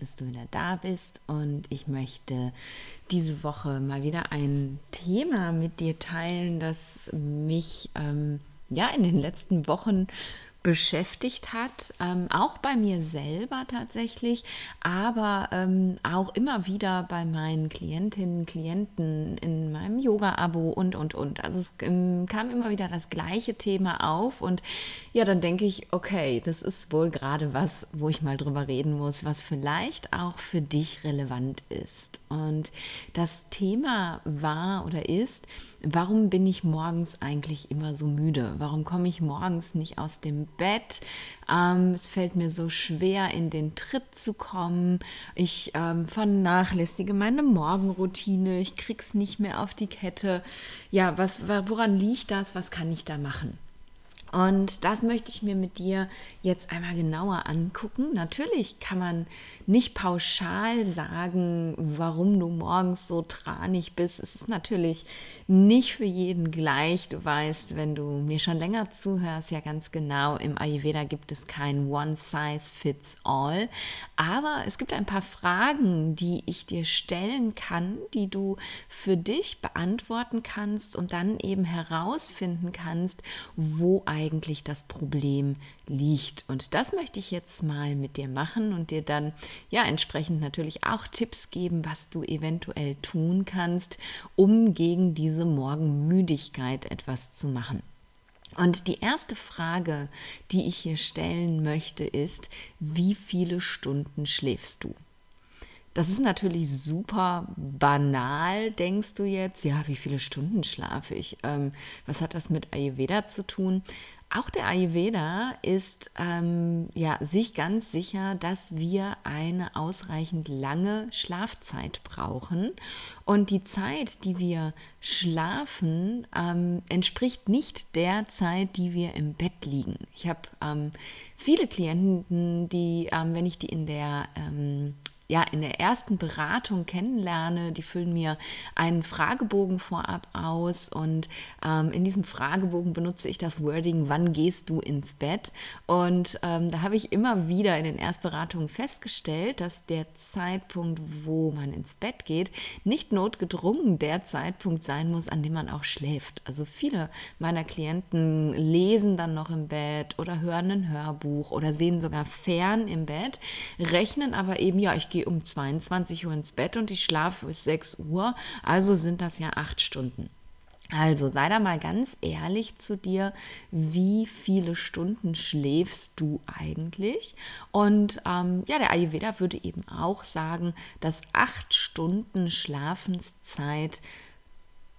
Dass du wieder da bist. Und ich möchte diese Woche mal wieder ein Thema mit dir teilen, das mich ähm, ja in den letzten Wochen beschäftigt hat, ähm, auch bei mir selber tatsächlich, aber ähm, auch immer wieder bei meinen Klientinnen, Klienten in meinem Yoga-Abo und, und, und. Also es ähm, kam immer wieder das gleiche Thema auf und ja, dann denke ich, okay, das ist wohl gerade was, wo ich mal drüber reden muss, was vielleicht auch für dich relevant ist. Und das Thema war oder ist, warum bin ich morgens eigentlich immer so müde? Warum komme ich morgens nicht aus dem Bett? Ähm, es fällt mir so schwer, in den Tritt zu kommen. Ich ähm, vernachlässige meine Morgenroutine. Ich krieg's nicht mehr auf die Kette. Ja, was, woran liegt das? Was kann ich da machen? Und das möchte ich mir mit dir jetzt einmal genauer angucken. Natürlich kann man nicht pauschal sagen, warum du morgens so tranig bist. Es ist natürlich nicht für jeden gleich. Du weißt, wenn du mir schon länger zuhörst, ja ganz genau, im Ayurveda gibt es kein One Size Fits All. Aber es gibt ein paar Fragen, die ich dir stellen kann, die du für dich beantworten kannst und dann eben herausfinden kannst, wo eigentlich eigentlich das Problem liegt. Und das möchte ich jetzt mal mit dir machen und dir dann ja entsprechend natürlich auch Tipps geben, was du eventuell tun kannst, um gegen diese Morgenmüdigkeit etwas zu machen. Und die erste Frage, die ich hier stellen möchte, ist, wie viele Stunden schläfst du? Das ist natürlich super banal, denkst du jetzt. Ja, wie viele Stunden schlafe ich? Ähm, was hat das mit Ayurveda zu tun? Auch der Ayurveda ist ähm, ja, sich ganz sicher, dass wir eine ausreichend lange Schlafzeit brauchen. Und die Zeit, die wir schlafen, ähm, entspricht nicht der Zeit, die wir im Bett liegen. Ich habe ähm, viele Klienten, die, ähm, wenn ich die in der ähm, ja, in der ersten Beratung kennenlerne. Die füllen mir einen Fragebogen vorab aus und ähm, in diesem Fragebogen benutze ich das Wording, wann gehst du ins Bett? Und ähm, da habe ich immer wieder in den Erstberatungen festgestellt, dass der Zeitpunkt, wo man ins Bett geht, nicht notgedrungen der Zeitpunkt sein muss, an dem man auch schläft. Also viele meiner Klienten lesen dann noch im Bett oder hören ein Hörbuch oder sehen sogar fern im Bett, rechnen aber eben, ja, ich gehe gehe um 22 Uhr ins Bett und ich schlafe bis 6 Uhr, also sind das ja acht Stunden. Also sei da mal ganz ehrlich zu dir, wie viele Stunden schläfst du eigentlich? Und ähm, ja, der Ayurveda würde eben auch sagen, dass acht Stunden Schlafenszeit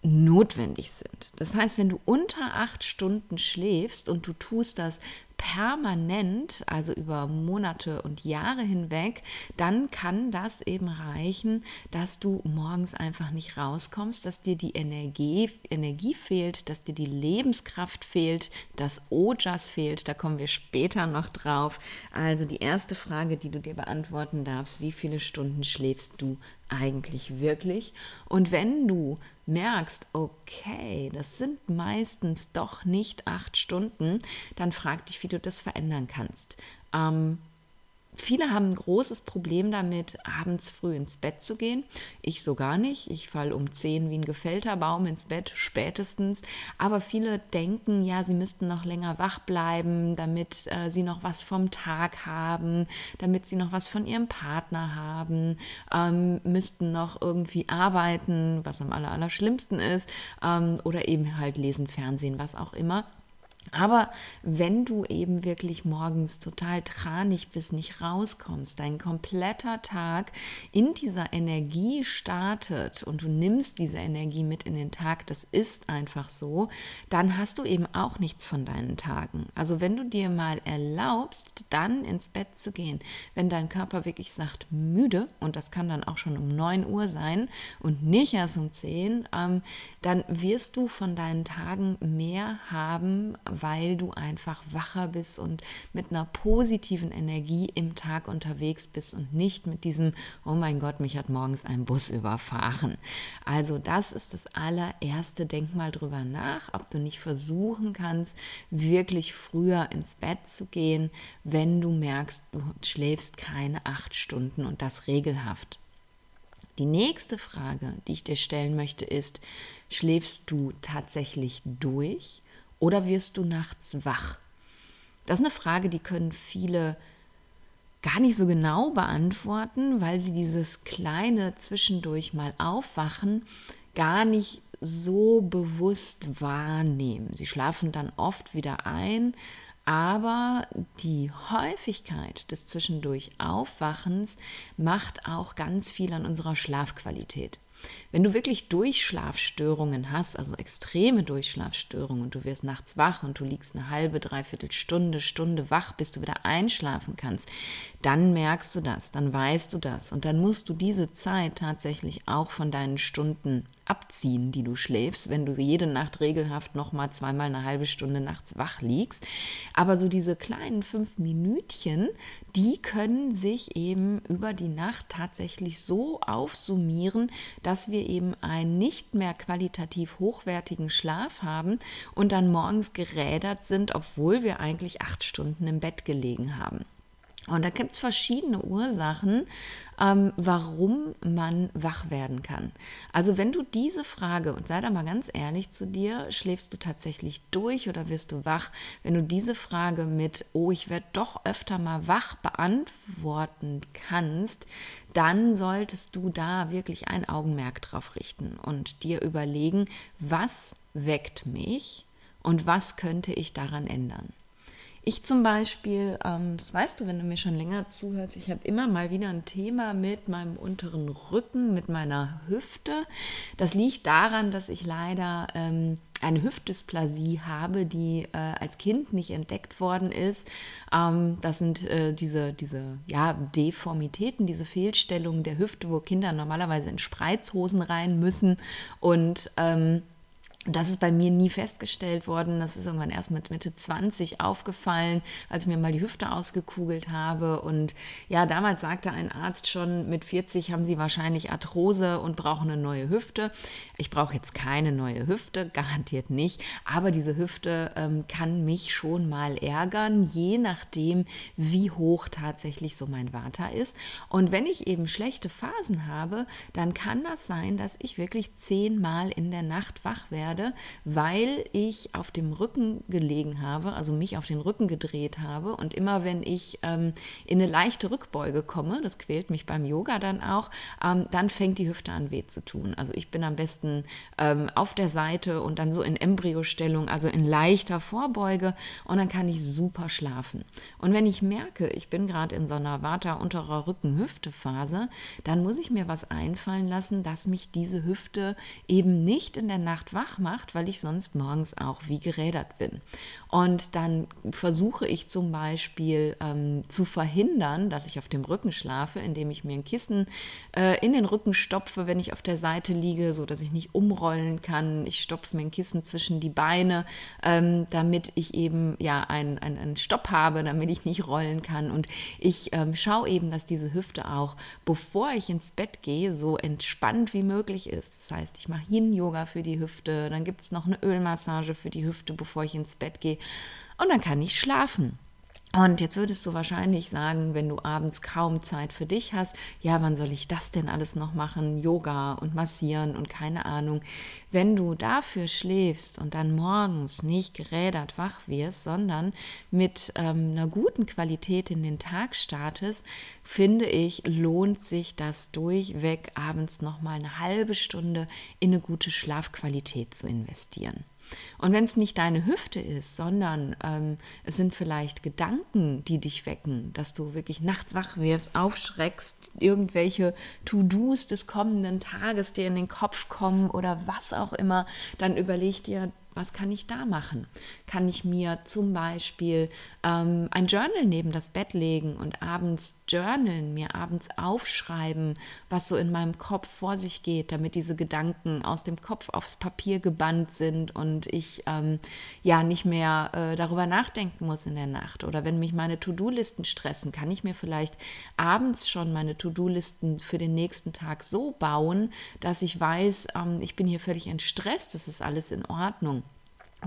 notwendig sind. Das heißt, wenn du unter acht Stunden schläfst und du tust das permanent, also über Monate und Jahre hinweg, dann kann das eben reichen, dass du morgens einfach nicht rauskommst, dass dir die Energie, Energie fehlt, dass dir die Lebenskraft fehlt, dass Ojas fehlt. Da kommen wir später noch drauf. Also die erste Frage, die du dir beantworten darfst, wie viele Stunden schläfst du eigentlich wirklich? Und wenn du merkst, okay, das sind meistens doch nicht acht Stunden, dann frag dich, wie du das verändern kannst. Ähm, Viele haben ein großes Problem damit, abends früh ins Bett zu gehen. Ich so gar nicht. Ich falle um 10 wie ein gefällter Baum ins Bett, spätestens. Aber viele denken, ja, sie müssten noch länger wach bleiben, damit äh, sie noch was vom Tag haben, damit sie noch was von ihrem Partner haben, ähm, müssten noch irgendwie arbeiten, was am aller, aller schlimmsten ist, ähm, oder eben halt lesen, Fernsehen, was auch immer. Aber wenn du eben wirklich morgens total tranig bist, nicht rauskommst, dein kompletter Tag in dieser Energie startet und du nimmst diese Energie mit in den Tag, das ist einfach so, dann hast du eben auch nichts von deinen Tagen. Also wenn du dir mal erlaubst, dann ins Bett zu gehen, wenn dein Körper wirklich sagt müde, und das kann dann auch schon um 9 Uhr sein und nicht erst um 10, ähm, dann wirst du von deinen Tagen mehr haben, weil du einfach wacher bist und mit einer positiven Energie im Tag unterwegs bist und nicht mit diesem, oh mein Gott, mich hat morgens ein Bus überfahren. Also das ist das allererste. Denk mal drüber nach, ob du nicht versuchen kannst, wirklich früher ins Bett zu gehen, wenn du merkst, du schläfst keine acht Stunden und das regelhaft. Die nächste Frage, die ich dir stellen möchte, ist, schläfst du tatsächlich durch oder wirst du nachts wach? Das ist eine Frage, die können viele gar nicht so genau beantworten, weil sie dieses kleine zwischendurch mal aufwachen gar nicht so bewusst wahrnehmen. Sie schlafen dann oft wieder ein, aber die Häufigkeit des zwischendurch Aufwachens macht auch ganz viel an unserer Schlafqualität. Wenn du wirklich Durchschlafstörungen hast, also extreme Durchschlafstörungen und du wirst nachts wach und du liegst eine halbe, dreiviertel Stunde, Stunde wach, bis du wieder einschlafen kannst, dann merkst du das, dann weißt du das. Und dann musst du diese Zeit tatsächlich auch von deinen Stunden abziehen, die du schläfst, wenn du jede Nacht regelhaft noch mal zweimal eine halbe Stunde nachts wach liegst. Aber so diese kleinen fünf Minütchen, die können sich eben über die Nacht tatsächlich so aufsummieren, dass wir eben einen nicht mehr qualitativ hochwertigen Schlaf haben und dann morgens gerädert sind, obwohl wir eigentlich acht Stunden im Bett gelegen haben. Und da gibt es verschiedene Ursachen, ähm, warum man wach werden kann. Also wenn du diese Frage, und sei da mal ganz ehrlich zu dir, schläfst du tatsächlich durch oder wirst du wach, wenn du diese Frage mit, oh, ich werde doch öfter mal wach beantworten kannst, dann solltest du da wirklich ein Augenmerk drauf richten und dir überlegen, was weckt mich und was könnte ich daran ändern. Ich zum Beispiel, ähm, das weißt du, wenn du mir schon länger zuhörst, ich habe immer mal wieder ein Thema mit meinem unteren Rücken, mit meiner Hüfte. Das liegt daran, dass ich leider ähm, eine Hüftdysplasie habe, die äh, als Kind nicht entdeckt worden ist. Ähm, das sind äh, diese, diese ja, Deformitäten, diese Fehlstellungen der Hüfte, wo Kinder normalerweise in Spreizhosen rein müssen und ähm, das ist bei mir nie festgestellt worden. Das ist irgendwann erst mit Mitte 20 aufgefallen, als ich mir mal die Hüfte ausgekugelt habe. Und ja, damals sagte ein Arzt schon, mit 40 haben Sie wahrscheinlich Arthrose und brauchen eine neue Hüfte. Ich brauche jetzt keine neue Hüfte, garantiert nicht. Aber diese Hüfte ähm, kann mich schon mal ärgern, je nachdem, wie hoch tatsächlich so mein Vater ist. Und wenn ich eben schlechte Phasen habe, dann kann das sein, dass ich wirklich zehnmal in der Nacht wach werde werde, weil ich auf dem Rücken gelegen habe, also mich auf den Rücken gedreht habe. Und immer wenn ich ähm, in eine leichte Rückbeuge komme, das quält mich beim Yoga dann auch, ähm, dann fängt die Hüfte an weh zu tun. Also ich bin am besten ähm, auf der Seite und dann so in Embryostellung, also in leichter Vorbeuge und dann kann ich super schlafen. Und wenn ich merke, ich bin gerade in so einer Vata unterer Rücken-Hüfte-Phase, dann muss ich mir was einfallen lassen, dass mich diese Hüfte eben nicht in der Nacht wach macht, weil ich sonst morgens auch wie gerädert bin. Und dann versuche ich zum Beispiel ähm, zu verhindern, dass ich auf dem Rücken schlafe, indem ich mir ein Kissen äh, in den Rücken stopfe, wenn ich auf der Seite liege, so dass ich nicht umrollen kann. Ich stopfe mir ein Kissen zwischen die Beine, ähm, damit ich eben ja einen, einen, einen Stopp habe, damit ich nicht rollen kann. Und ich ähm, schaue eben, dass diese Hüfte auch, bevor ich ins Bett gehe, so entspannt wie möglich ist. Das heißt, ich mache Yin-Yoga für die Hüfte, dann gibt es noch eine Ölmassage für die Hüfte, bevor ich ins Bett gehe. Und dann kann ich schlafen. Und jetzt würdest du wahrscheinlich sagen, wenn du abends kaum Zeit für dich hast, ja, wann soll ich das denn alles noch machen? Yoga und massieren und keine Ahnung. Wenn du dafür schläfst und dann morgens nicht gerädert wach wirst, sondern mit ähm, einer guten Qualität in den Tag startest, finde ich, lohnt sich das durchweg abends nochmal eine halbe Stunde in eine gute Schlafqualität zu investieren. Und wenn es nicht deine Hüfte ist, sondern ähm, es sind vielleicht Gedanken, die dich wecken, dass du wirklich nachts wach wirst, aufschreckst, irgendwelche To-Dos des kommenden Tages dir in den Kopf kommen oder was auch immer, dann überleg dir, Was kann ich da machen? Kann ich mir zum Beispiel ähm, ein Journal neben das Bett legen und abends journalen, mir abends aufschreiben, was so in meinem Kopf vor sich geht, damit diese Gedanken aus dem Kopf aufs Papier gebannt sind und ich ähm, ja nicht mehr äh, darüber nachdenken muss in der Nacht. Oder wenn mich meine To-Do-Listen stressen, kann ich mir vielleicht abends schon meine To-Do-Listen für den nächsten Tag so bauen, dass ich weiß, ähm, ich bin hier völlig entstresst, das ist alles in Ordnung.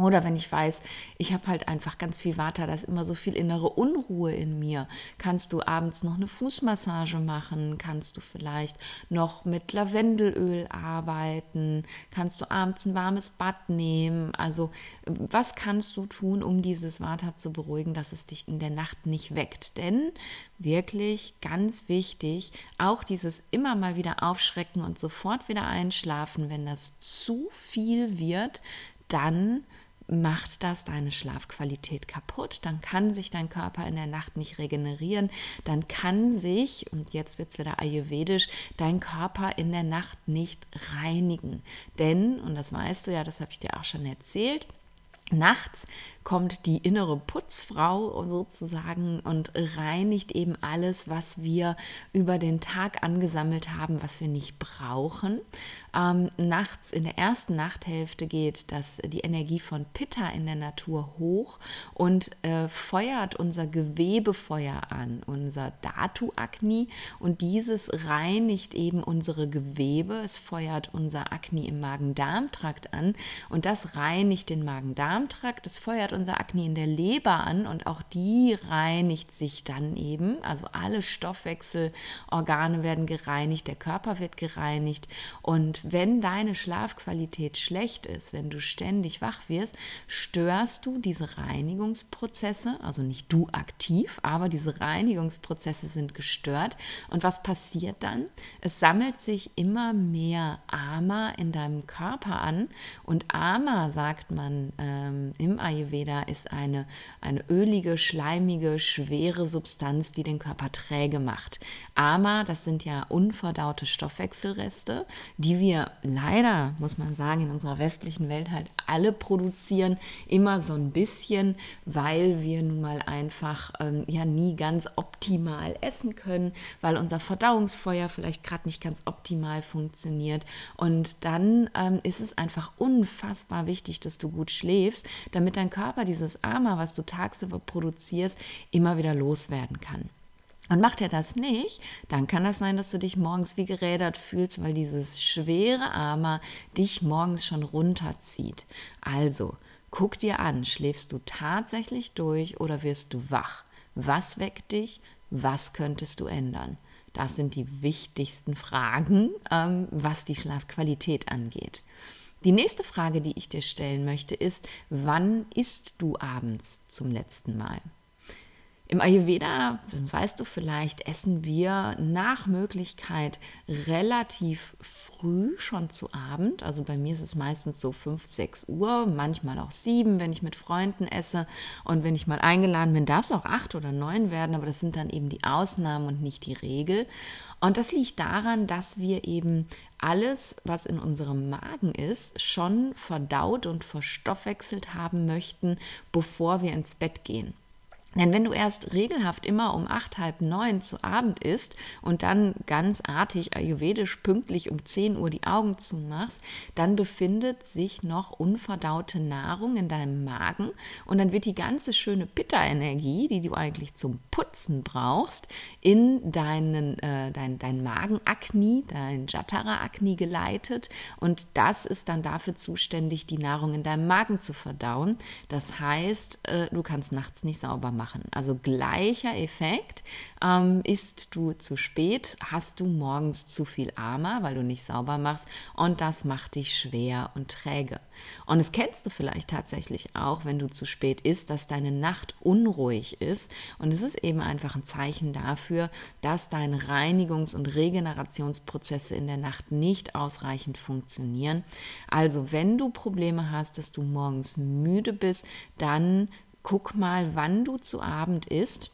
Oder wenn ich weiß, ich habe halt einfach ganz viel Water, da ist immer so viel innere Unruhe in mir. Kannst du abends noch eine Fußmassage machen? Kannst du vielleicht noch mit Lavendelöl arbeiten? Kannst du abends ein warmes Bad nehmen? Also was kannst du tun, um dieses Water zu beruhigen, dass es dich in der Nacht nicht weckt? Denn wirklich ganz wichtig, auch dieses immer mal wieder aufschrecken und sofort wieder einschlafen, wenn das zu viel wird, dann macht das deine Schlafqualität kaputt, dann kann sich dein Körper in der Nacht nicht regenerieren, dann kann sich, und jetzt wird es wieder ayurvedisch, dein Körper in der Nacht nicht reinigen. Denn, und das weißt du ja, das habe ich dir auch schon erzählt, Nachts kommt die innere Putzfrau sozusagen und reinigt eben alles, was wir über den Tag angesammelt haben, was wir nicht brauchen. Ähm, nachts in der ersten Nachthälfte geht das, die Energie von Pitta in der Natur hoch und äh, feuert unser Gewebefeuer an, unser Datu Agni und dieses reinigt eben unsere Gewebe. Es feuert unser Agni im Magen-Darm-Trakt an und das reinigt den Magen-Darm-Trakt. Es feuert unser Agni in der Leber an und auch die reinigt sich dann eben. Also alle Stoffwechselorgane werden gereinigt, der Körper wird gereinigt und wenn deine Schlafqualität schlecht ist, wenn du ständig wach wirst, störst du diese Reinigungsprozesse, also nicht du aktiv, aber diese Reinigungsprozesse sind gestört. Und was passiert dann? Es sammelt sich immer mehr Ama in deinem Körper an und Ama, sagt man ähm, im Ayurveda, ist eine, eine ölige, schleimige, schwere Substanz, die den Körper träge macht. Ama, das sind ja unverdaute Stoffwechselreste, die wir leider, muss man sagen, in unserer westlichen Welt halt alle produzieren, immer so ein bisschen, weil wir nun mal einfach ähm, ja nie ganz optimal essen können, weil unser Verdauungsfeuer vielleicht gerade nicht ganz optimal funktioniert. Und dann ähm, ist es einfach unfassbar wichtig, dass du gut schläfst, damit dein Körper dieses Ama, was du tagsüber produzierst, immer wieder loswerden kann. Und macht er das nicht, dann kann das sein, dass du dich morgens wie gerädert fühlst, weil dieses schwere Armer dich morgens schon runterzieht. Also, guck dir an, schläfst du tatsächlich durch oder wirst du wach? Was weckt dich? Was könntest du ändern? Das sind die wichtigsten Fragen, ähm, was die Schlafqualität angeht. Die nächste Frage, die ich dir stellen möchte, ist, wann isst du abends zum letzten Mal? Im Ayurveda, weißt du vielleicht, essen wir nach Möglichkeit relativ früh schon zu Abend. Also bei mir ist es meistens so 5, 6 Uhr, manchmal auch 7, wenn ich mit Freunden esse. Und wenn ich mal eingeladen bin, darf es auch 8 oder 9 werden, aber das sind dann eben die Ausnahmen und nicht die Regel. Und das liegt daran, dass wir eben alles, was in unserem Magen ist, schon verdaut und verstoffwechselt haben möchten, bevor wir ins Bett gehen. Denn wenn du erst regelhaft immer um acht, halb neun zu Abend isst und dann ganz artig ayurvedisch pünktlich um 10 Uhr die Augen zumachst, dann befindet sich noch unverdaute Nahrung in deinem Magen und dann wird die ganze schöne Pitta-Energie, die du eigentlich zum Putzen brauchst, in deinen, äh, dein, dein Magenakni, dein Jatara-Akni geleitet und das ist dann dafür zuständig, die Nahrung in deinem Magen zu verdauen. Das heißt, äh, du kannst nachts nicht sauber machen machen. Also gleicher Effekt. Ähm, isst du zu spät, hast du morgens zu viel Ama, weil du nicht sauber machst und das macht dich schwer und träge. Und es kennst du vielleicht tatsächlich auch, wenn du zu spät isst, dass deine Nacht unruhig ist. Und es ist eben einfach ein Zeichen dafür, dass deine Reinigungs- und Regenerationsprozesse in der Nacht nicht ausreichend funktionieren. Also wenn du Probleme hast, dass du morgens müde bist, dann guck mal, wann du zu Abend isst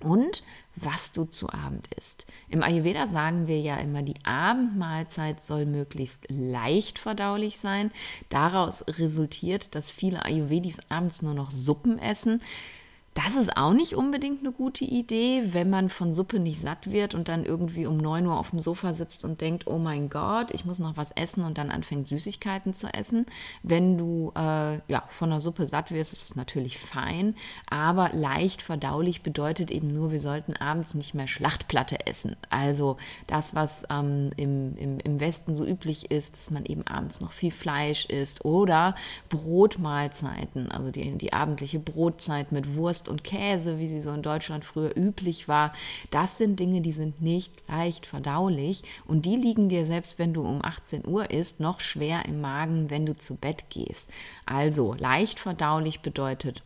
und was du zu Abend isst. Im Ayurveda sagen wir ja immer, die Abendmahlzeit soll möglichst leicht verdaulich sein. Daraus resultiert, dass viele Ayurvedis abends nur noch Suppen essen. Das ist auch nicht unbedingt eine gute Idee, wenn man von Suppe nicht satt wird und dann irgendwie um 9 Uhr auf dem Sofa sitzt und denkt, oh mein Gott, ich muss noch was essen und dann anfängt Süßigkeiten zu essen. Wenn du äh, ja, von der Suppe satt wirst, ist es natürlich fein, aber leicht verdaulich bedeutet eben nur, wir sollten abends nicht mehr Schlachtplatte essen. Also das, was ähm, im, im, im Westen so üblich ist, dass man eben abends noch viel Fleisch isst oder Brotmahlzeiten, also die, die abendliche Brotzeit mit Wurst Wurst und Käse, wie sie so in Deutschland früher üblich war, das sind Dinge, die sind nicht leicht verdaulich und die liegen dir selbst, wenn du um 18 Uhr isst, noch schwer im Magen, wenn du zu Bett gehst. Also leicht verdaulich bedeutet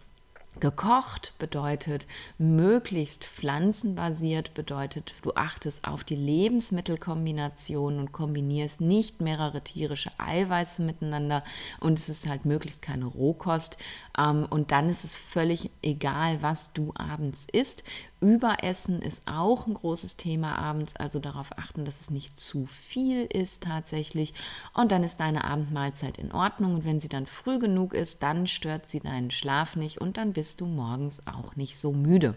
Gekocht bedeutet möglichst pflanzenbasiert, bedeutet du achtest auf die Lebensmittelkombination und kombinierst nicht mehrere tierische Eiweiße miteinander und es ist halt möglichst keine Rohkost. Ähm, und dann ist es völlig egal, was du abends isst. Überessen ist auch ein großes Thema abends, also darauf achten, dass es nicht zu viel ist tatsächlich. Und dann ist deine Abendmahlzeit in Ordnung. Und wenn sie dann früh genug ist, dann stört sie deinen Schlaf nicht und dann bist du morgens auch nicht so müde.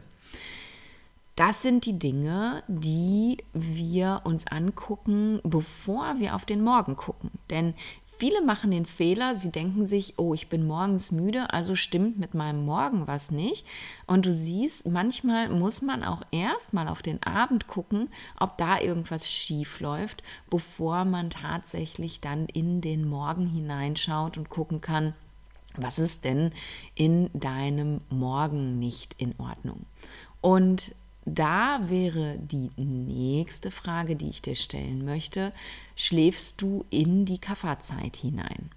Das sind die Dinge, die wir uns angucken, bevor wir auf den Morgen gucken. Denn Viele machen den Fehler, sie denken sich, oh, ich bin morgens müde, also stimmt mit meinem Morgen was nicht. Und du siehst, manchmal muss man auch erstmal auf den Abend gucken, ob da irgendwas schief läuft, bevor man tatsächlich dann in den Morgen hineinschaut und gucken kann, was ist denn in deinem Morgen nicht in Ordnung. Und da wäre die nächste Frage, die ich dir stellen möchte. Schläfst du in die Kafferzeit hinein?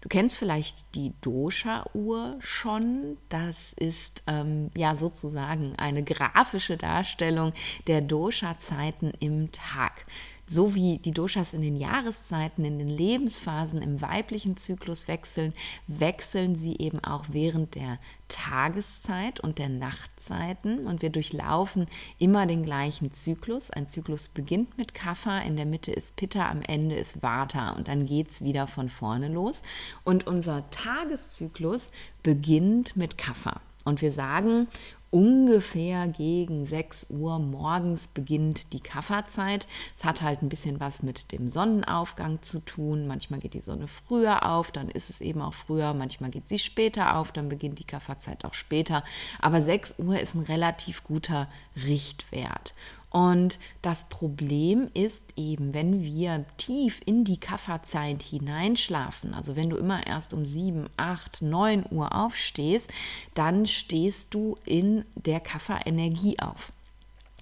Du kennst vielleicht die Dosha-Uhr schon. Das ist ähm, ja sozusagen eine grafische Darstellung der Dosha-Zeiten im Tag. So wie die Doshas in den Jahreszeiten, in den Lebensphasen im weiblichen Zyklus wechseln, wechseln sie eben auch während der Tageszeit und der Nachtzeiten. Und wir durchlaufen immer den gleichen Zyklus. Ein Zyklus beginnt mit Kapha, in der Mitte ist Pitta, am Ende ist Vata und dann geht es wieder von vorne los. Und unser Tageszyklus beginnt mit Kapha. Und wir sagen, ungefähr gegen 6 Uhr morgens beginnt die Kafferzeit. Es hat halt ein bisschen was mit dem Sonnenaufgang zu tun. Manchmal geht die Sonne früher auf, dann ist es eben auch früher. Manchmal geht sie später auf, dann beginnt die Kafferzeit auch später. Aber 6 Uhr ist ein relativ guter Richtwert. Und das Problem ist eben, wenn wir tief in die Kafferzeit hineinschlafen, also wenn du immer erst um 7, 8, 9 Uhr aufstehst, dann stehst du in der Kafferenergie auf.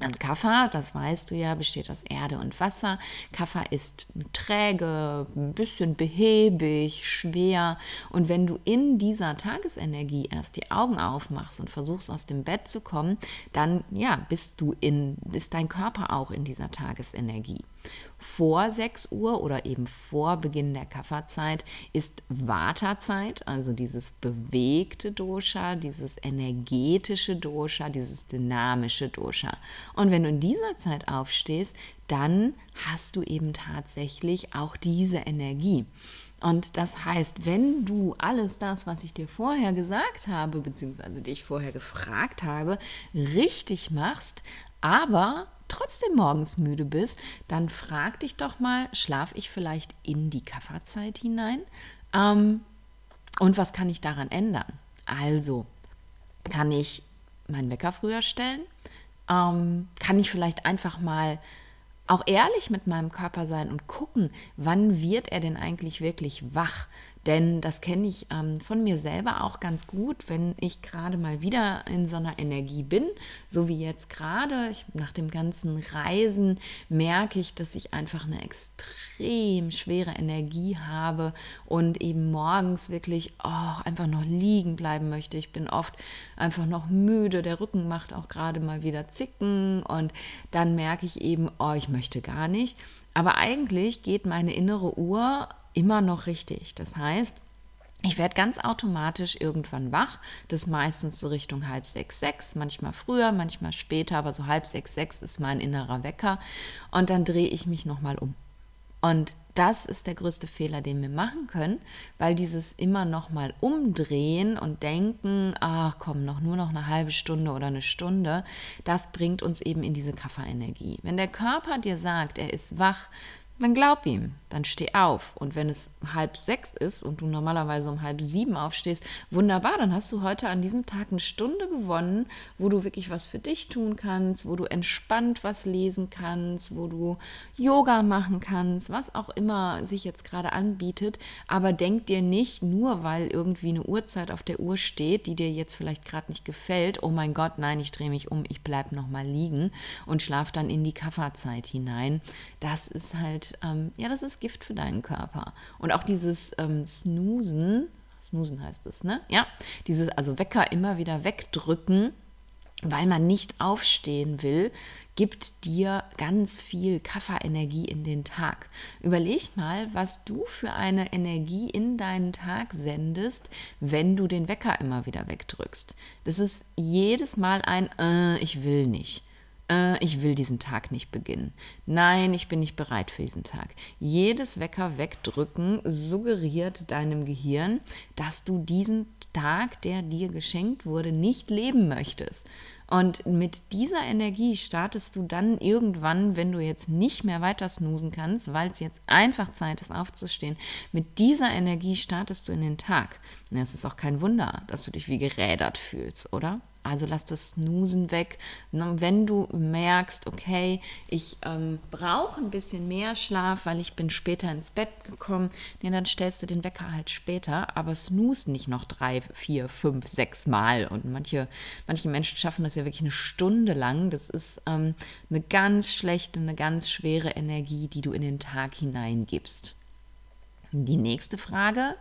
Und Kaffer, das weißt du ja, besteht aus Erde und Wasser. Kaffer ist träge, ein bisschen behäbig, schwer. Und wenn du in dieser Tagesenergie erst die Augen aufmachst und versuchst aus dem Bett zu kommen, dann ja, bist du in, ist dein Körper auch in dieser Tagesenergie vor 6 Uhr oder eben vor Beginn der Kafferzeit ist Vata-Zeit, also dieses bewegte Dosha, dieses energetische Dosha, dieses dynamische Dosha. Und wenn du in dieser Zeit aufstehst, dann hast du eben tatsächlich auch diese Energie. Und das heißt, wenn du alles das, was ich dir vorher gesagt habe, beziehungsweise dich vorher gefragt habe, richtig machst, aber trotzdem morgens müde bist, dann frag dich doch mal, schlafe ich vielleicht in die Kafferzeit hinein? Ähm, und was kann ich daran ändern? Also, kann ich meinen Wecker früher stellen? Ähm, kann ich vielleicht einfach mal auch ehrlich mit meinem Körper sein und gucken, wann wird er denn eigentlich wirklich wach? Denn das kenne ich ähm, von mir selber auch ganz gut, wenn ich gerade mal wieder in so einer Energie bin, so wie jetzt gerade. nach dem ganzen Reisen merke ich, dass ich einfach eine extrem schwere Energie habe und eben morgens wirklich oh, einfach noch liegen bleiben möchte. Ich bin oft einfach noch müde, der Rücken macht auch gerade mal wieder Zicken und dann merke ich eben, oh, ich möchte gar nicht. Aber eigentlich geht meine innere Uhr immer noch richtig. Das heißt, ich werde ganz automatisch irgendwann wach. Das ist meistens so Richtung halb sechs, sechs, manchmal früher, manchmal später, aber so halb sechs, sechs ist mein innerer Wecker. Und dann drehe ich mich nochmal um. Und das ist der größte Fehler, den wir machen können, weil dieses immer noch mal umdrehen und denken, ach komm, noch nur noch eine halbe Stunde oder eine Stunde, das bringt uns eben in diese Kafferenergie. Wenn der Körper dir sagt, er ist wach, dann glaub ihm, dann steh auf. Und wenn es halb sechs ist und du normalerweise um halb sieben aufstehst, wunderbar, dann hast du heute an diesem Tag eine Stunde gewonnen, wo du wirklich was für dich tun kannst, wo du entspannt was lesen kannst, wo du Yoga machen kannst, was auch immer sich jetzt gerade anbietet. Aber denk dir nicht, nur weil irgendwie eine Uhrzeit auf der Uhr steht, die dir jetzt vielleicht gerade nicht gefällt, oh mein Gott, nein, ich drehe mich um, ich bleib noch mal liegen und schlaf dann in die Kafferzeit hinein. Das ist halt ähm, ja, das ist Gift für deinen Körper. Und auch dieses ähm, Snoosen, Snoosen heißt es, ne? Ja, dieses also Wecker immer wieder wegdrücken, weil man nicht aufstehen will, gibt dir ganz viel Kafferenergie in den Tag. Überleg mal, was du für eine Energie in deinen Tag sendest, wenn du den Wecker immer wieder wegdrückst. Das ist jedes Mal ein äh, ich will nicht äh, ich will diesen Tag nicht beginnen. Nein, ich bin nicht bereit für diesen Tag. Jedes Wecker wegdrücken suggeriert deinem Gehirn, dass du diesen Tag, der dir geschenkt wurde, nicht leben möchtest. Und mit dieser Energie startest du dann irgendwann, wenn du jetzt nicht mehr weiter snoosen kannst, weil es jetzt einfach Zeit ist aufzustehen, mit dieser Energie startest du in den Tag. es ist auch kein Wunder, dass du dich wie gerädert fühlst, oder? Also lass das Snoosen weg. Wenn du merkst, okay, ich ähm, brauche ein bisschen mehr Schlaf, weil ich bin später ins Bett gekommen, ja, dann stellst du den Wecker halt später, aber snooze nicht noch drei, vier, fünf, sechs Mal. Und manche, manche Menschen schaffen das ja wirklich eine Stunde lang. Das ist ähm, eine ganz schlechte, eine ganz schwere Energie, die du in den Tag hineingibst. Die nächste Frage,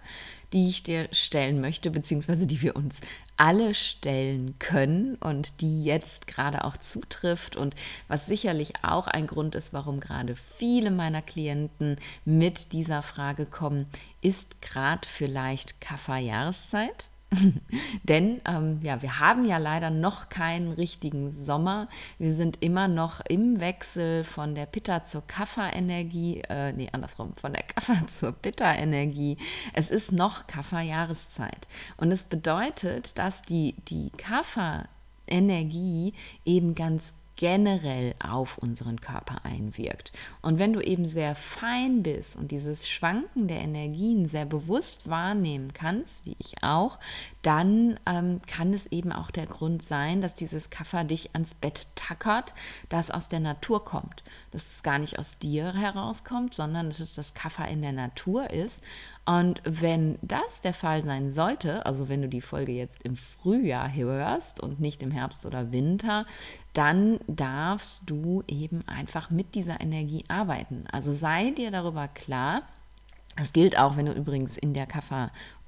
die ich dir stellen möchte, beziehungsweise die wir uns alle stellen können und die jetzt gerade auch zutrifft und was sicherlich auch ein Grund ist, warum gerade viele meiner Klienten mit dieser Frage kommen, ist gerade vielleicht Kafferjahreszeit? Denn ähm, ja, wir haben ja leider noch keinen richtigen Sommer. Wir sind immer noch im Wechsel von der Pitta zur Kafferenergie, äh, nee, andersrum, von der Kaffer zur Pitta-Energie. Es ist noch Kafferjahreszeit. Und es bedeutet, dass die, die Kaffer-Energie eben ganz generell auf unseren Körper einwirkt. Und wenn du eben sehr fein bist und dieses Schwanken der Energien sehr bewusst wahrnehmen kannst, wie ich auch, dann ähm, kann es eben auch der Grund sein, dass dieses Kaffer dich ans Bett tackert, das aus der Natur kommt. Dass es gar nicht aus dir herauskommt, sondern dass es das Kaffer in der Natur ist. Und wenn das der Fall sein sollte, also wenn du die Folge jetzt im Frühjahr hörst und nicht im Herbst oder Winter, dann darfst du eben einfach mit dieser Energie arbeiten. Also sei dir darüber klar, das gilt auch, wenn du übrigens in der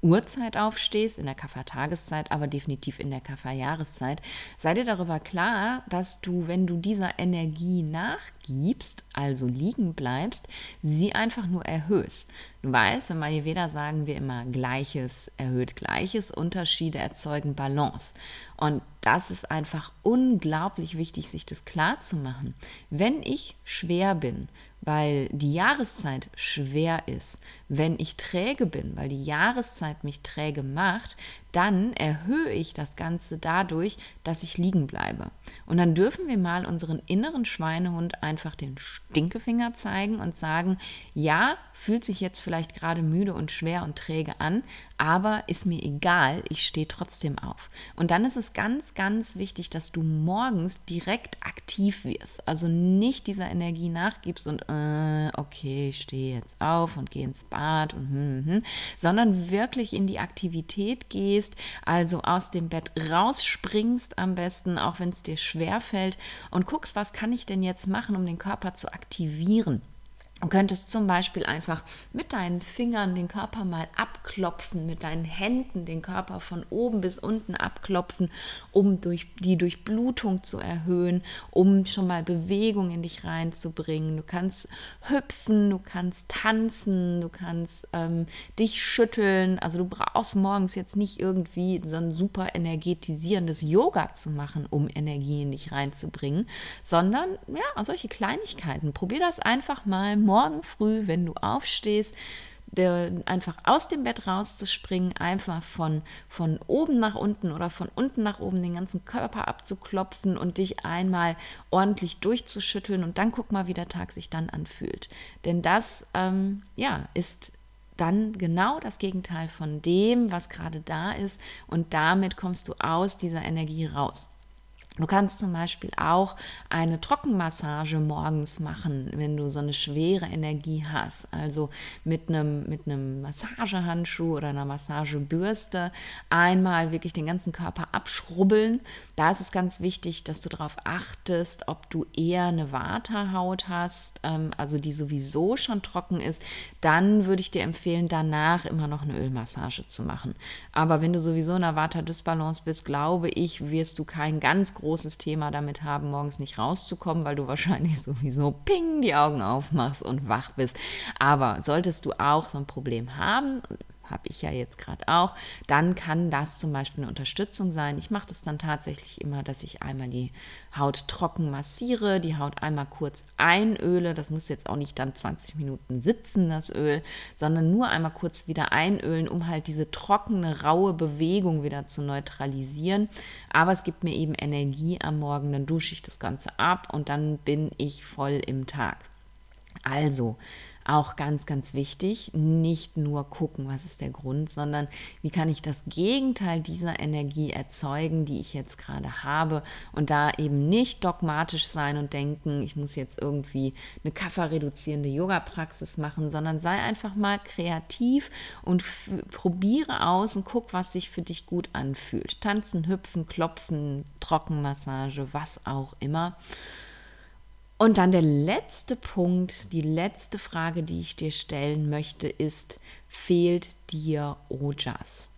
Kaffer-Uhrzeit aufstehst, in der Kaffer-Tageszeit, aber definitiv in der Kaffer-Jahreszeit. Sei dir darüber klar, dass du, wenn du dieser Energie nachgibst, also liegen bleibst, sie einfach nur erhöhst. Du weißt, im Ayurveda sagen wir immer, Gleiches erhöht Gleiches, Unterschiede erzeugen Balance. Und das ist einfach unglaublich wichtig, sich das klar zu machen. Wenn ich schwer bin weil die Jahreszeit schwer ist, wenn ich träge bin, weil die Jahreszeit mich träge macht, dann erhöhe ich das Ganze dadurch, dass ich liegen bleibe. Und dann dürfen wir mal unseren inneren Schweinehund einfach den Stinkefinger zeigen und sagen, ja, fühlt sich jetzt vielleicht gerade müde und schwer und träge an, aber ist mir egal, ich stehe trotzdem auf. Und dann ist es ganz, ganz wichtig, dass du morgens direkt aktiv wirst. Also nicht dieser Energie nachgibst und, äh, okay, ich stehe jetzt auf und gehe ins Bad und, hm, hm, sondern wirklich in die Aktivität gehst, also aus dem Bett rausspringst am besten, auch wenn es dir schwer fällt und guckst, was kann ich denn jetzt machen, um den Körper zu aktivieren. Du könntest zum Beispiel einfach mit deinen Fingern den Körper mal abklopfen, mit deinen Händen den Körper von oben bis unten abklopfen, um durch die Durchblutung zu erhöhen, um schon mal Bewegung in dich reinzubringen. Du kannst hüpfen, du kannst tanzen, du kannst ähm, dich schütteln. Also du brauchst morgens jetzt nicht irgendwie so ein super energetisierendes Yoga zu machen, um Energie in dich reinzubringen, sondern ja, solche Kleinigkeiten. Probier das einfach mal morgen früh, wenn du aufstehst, einfach aus dem Bett rauszuspringen, einfach von, von oben nach unten oder von unten nach oben den ganzen Körper abzuklopfen und dich einmal ordentlich durchzuschütteln und dann guck mal, wie der Tag sich dann anfühlt. Denn das, ähm, ja, ist dann genau das Gegenteil von dem, was gerade da ist und damit kommst du aus dieser Energie raus. Du kannst zum Beispiel auch eine Trockenmassage morgens machen, wenn du so eine schwere Energie hast. Also mit einem, mit einem Massagehandschuh oder einer Massagebürste einmal wirklich den ganzen Körper abschrubbeln. Da ist es ganz wichtig, dass du darauf achtest, ob du eher eine Waterhaut hast, ähm, also die sowieso schon trocken ist. Dann würde ich dir empfehlen, danach immer noch eine Ölmassage zu machen. Aber wenn du sowieso in einer Vata-Dysbalance bist, glaube ich, wirst du kein ganz großes großes Thema damit haben, morgens nicht rauszukommen, weil du wahrscheinlich sowieso ping die Augen aufmachst und wach bist. Aber solltest du auch so ein Problem haben, habe ich ja jetzt gerade auch, dann kann das zum Beispiel eine Unterstützung sein. Ich mache das dann tatsächlich immer, dass ich einmal die Haut trocken massiere, die Haut einmal kurz einöle. Das muss jetzt auch nicht dann 20 Minuten sitzen, das Öl, sondern nur einmal kurz wieder einölen, um halt diese trockene, raue Bewegung wieder zu neutralisieren. Aber es gibt mir eben Energie am Morgen, dann dusche ich das Ganze ab und dann bin ich voll im Tag. Also, auch ganz, ganz wichtig, nicht nur gucken, was ist der Grund, sondern wie kann ich das Gegenteil dieser Energie erzeugen, die ich jetzt gerade habe und da eben nicht dogmatisch sein und denken, ich muss jetzt irgendwie eine kafferreduzierende Yoga-Praxis machen, sondern sei einfach mal kreativ und probiere aus und guck, was sich für dich gut anfühlt. Tanzen, hüpfen, klopfen, Trockenmassage, was auch immer. Und dann der letzte Punkt, die letzte Frage, die ich dir stellen möchte, ist, fehlt dir Ojas?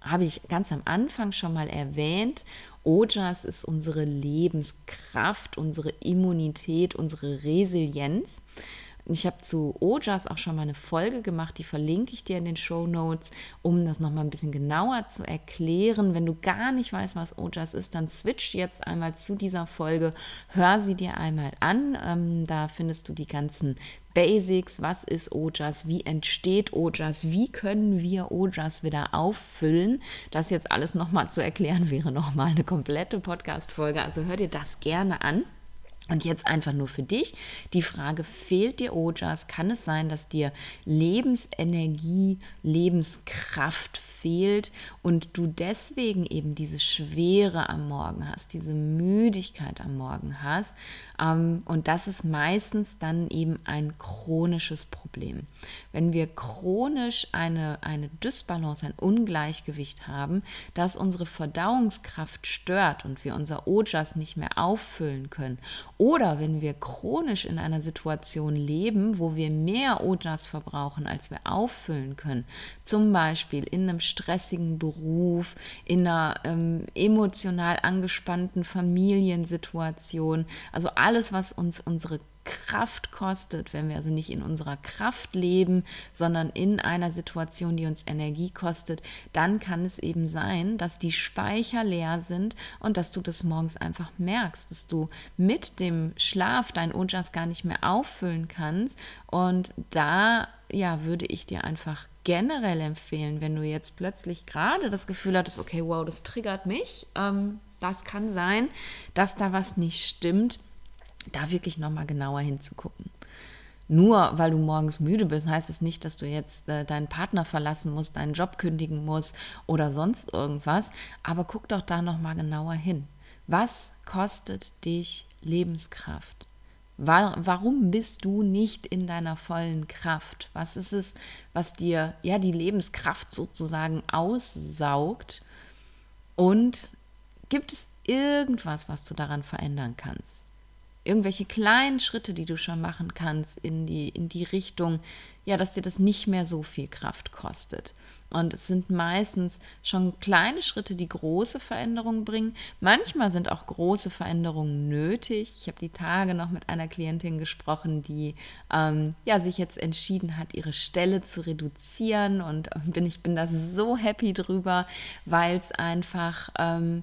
Habe ich ganz am Anfang schon mal erwähnt. Ojas ist unsere Lebenskraft, unsere Immunität, unsere Resilienz. Ich habe zu Ojas auch schon mal eine Folge gemacht, die verlinke ich dir in den Show Notes, um das nochmal ein bisschen genauer zu erklären. Wenn du gar nicht weißt, was Ojas ist, dann switch jetzt einmal zu dieser Folge, hör sie dir einmal an. Ähm, da findest du die ganzen Basics, was ist Ojas, wie entsteht Ojas, wie können wir Ojas wieder auffüllen. Das jetzt alles nochmal zu erklären wäre nochmal eine komplette Podcast-Folge, also hör dir das gerne an. Und jetzt einfach nur für dich die Frage, fehlt dir Ojas? Kann es sein, dass dir Lebensenergie, Lebenskraft fehlt und du deswegen eben diese Schwere am Morgen hast, diese Müdigkeit am Morgen hast? Ähm, und das ist meistens dann eben ein chronisches Problem. Wenn wir chronisch eine, eine Dysbalance, ein Ungleichgewicht haben, das unsere Verdauungskraft stört und wir unser Ojas nicht mehr auffüllen können, oder wenn wir chronisch in einer Situation leben, wo wir mehr Ojas verbrauchen, als wir auffüllen können, zum Beispiel in einem stressigen Beruf, in einer ähm, emotional angespannten Familiensituation, also alles, was uns unsere Kraft kostet, wenn wir also nicht in unserer Kraft leben, sondern in einer Situation, die uns Energie kostet, dann kann es eben sein, dass die Speicher leer sind und dass du das morgens einfach merkst, dass du mit dem Schlaf dein Ojas gar nicht mehr auffüllen kannst. Und da ja, würde ich dir einfach generell empfehlen, wenn du jetzt plötzlich gerade das Gefühl hattest, okay, wow, das triggert mich, ähm, das kann sein, dass da was nicht stimmt da wirklich nochmal genauer hinzugucken. Nur weil du morgens müde bist, heißt es nicht, dass du jetzt äh, deinen Partner verlassen musst, deinen Job kündigen musst oder sonst irgendwas. Aber guck doch da nochmal genauer hin. Was kostet dich Lebenskraft? Warum bist du nicht in deiner vollen Kraft? Was ist es, was dir ja die Lebenskraft sozusagen aussaugt? Und gibt es irgendwas, was du daran verändern kannst? irgendwelche kleinen Schritte, die du schon machen kannst in die, in die Richtung, ja, dass dir das nicht mehr so viel Kraft kostet. Und es sind meistens schon kleine Schritte, die große Veränderungen bringen. Manchmal sind auch große Veränderungen nötig. Ich habe die Tage noch mit einer Klientin gesprochen, die ähm, ja, sich jetzt entschieden hat, ihre Stelle zu reduzieren. Und bin, ich bin da so happy drüber, weil es einfach... Ähm,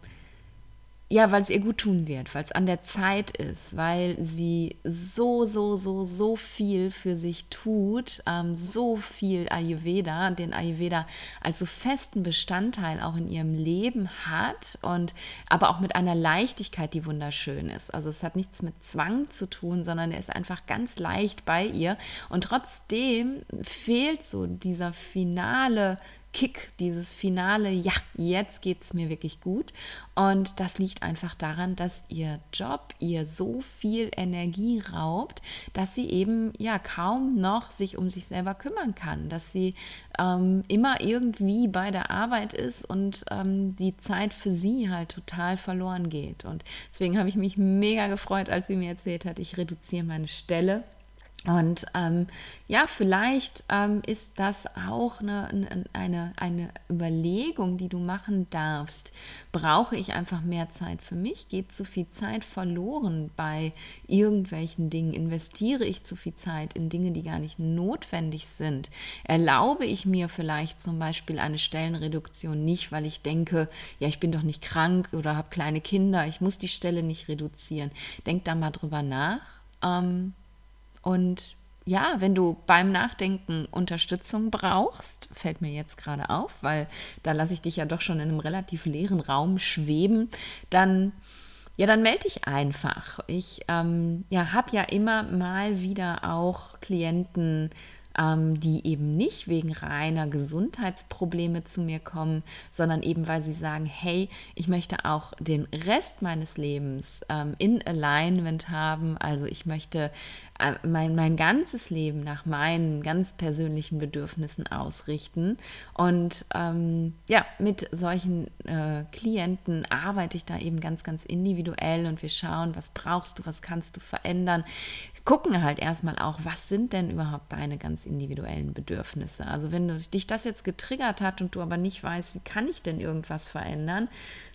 ja, weil es ihr gut tun wird, weil es an der Zeit ist, weil sie so, so, so, so viel für sich tut, ähm, so viel Ayurveda, den Ayurveda als so festen Bestandteil auch in ihrem Leben hat und aber auch mit einer Leichtigkeit, die wunderschön ist. Also es hat nichts mit Zwang zu tun, sondern er ist einfach ganz leicht bei ihr und trotzdem fehlt so dieser finale Kick, dieses finale, ja, jetzt geht es mir wirklich gut. Und das liegt einfach daran, dass ihr Job ihr so viel Energie raubt, dass sie eben ja kaum noch sich um sich selber kümmern kann, dass sie ähm, immer irgendwie bei der Arbeit ist und ähm, die Zeit für sie halt total verloren geht. Und deswegen habe ich mich mega gefreut, als sie mir erzählt hat, ich reduziere meine Stelle und ähm, ja, vielleicht ähm, ist das auch eine, eine, eine Überlegung, die du machen darfst. Brauche ich einfach mehr Zeit für mich? Geht zu viel Zeit verloren bei irgendwelchen Dingen? Investiere ich zu viel Zeit in Dinge, die gar nicht notwendig sind? Erlaube ich mir vielleicht zum Beispiel eine Stellenreduktion nicht, weil ich denke, ja, ich bin doch nicht krank oder habe kleine Kinder, ich muss die Stelle nicht reduzieren. Denk da mal drüber nach. Ähm, und ja, wenn du beim Nachdenken Unterstützung brauchst, fällt mir jetzt gerade auf, weil da lasse ich dich ja doch schon in einem relativ leeren Raum schweben, dann ja, dann melde dich einfach. Ich ähm, ja, habe ja immer mal wieder auch Klienten, ähm, die eben nicht wegen reiner Gesundheitsprobleme zu mir kommen, sondern eben weil sie sagen, hey, ich möchte auch den Rest meines Lebens ähm, in Alignment haben. Also ich möchte äh, mein, mein ganzes Leben nach meinen ganz persönlichen Bedürfnissen ausrichten. Und ähm, ja, mit solchen äh, Klienten arbeite ich da eben ganz, ganz individuell und wir schauen, was brauchst du, was kannst du verändern, gucken halt erstmal auch, was sind denn überhaupt deine ganz individuellen Bedürfnisse. Also wenn du, dich das jetzt getriggert hat und du aber nicht weißt, wie kann ich denn irgendwas verändern,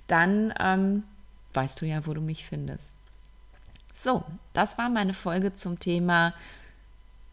dann ähm, weißt du ja, wo du mich findest. So, das war meine Folge zum Thema,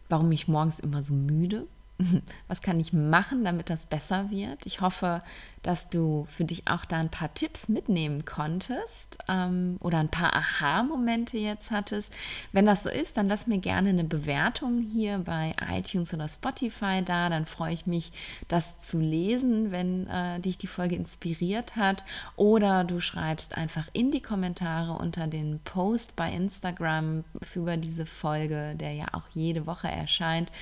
warum ich morgens immer so müde was kann ich machen, damit das besser wird. Ich hoffe, dass du für dich auch da ein paar Tipps mitnehmen konntest ähm, oder ein paar Aha-Momente jetzt hattest. Wenn das so ist, dann lass mir gerne eine Bewertung hier bei iTunes oder Spotify da. Dann freue ich mich, das zu lesen, wenn äh, dich die Folge inspiriert hat. Oder du schreibst einfach in die Kommentare unter den Post bei Instagram über diese Folge, der ja auch jede Woche erscheint.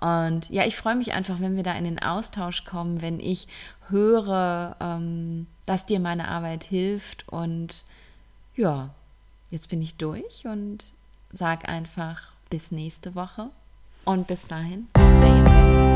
Und ja, ich freue mich einfach, wenn wir da in den Austausch kommen, wenn ich höre, ähm, dass dir meine Arbeit hilft. Und ja, jetzt bin ich durch und sag einfach bis nächste Woche. Und bis dahin, stay in.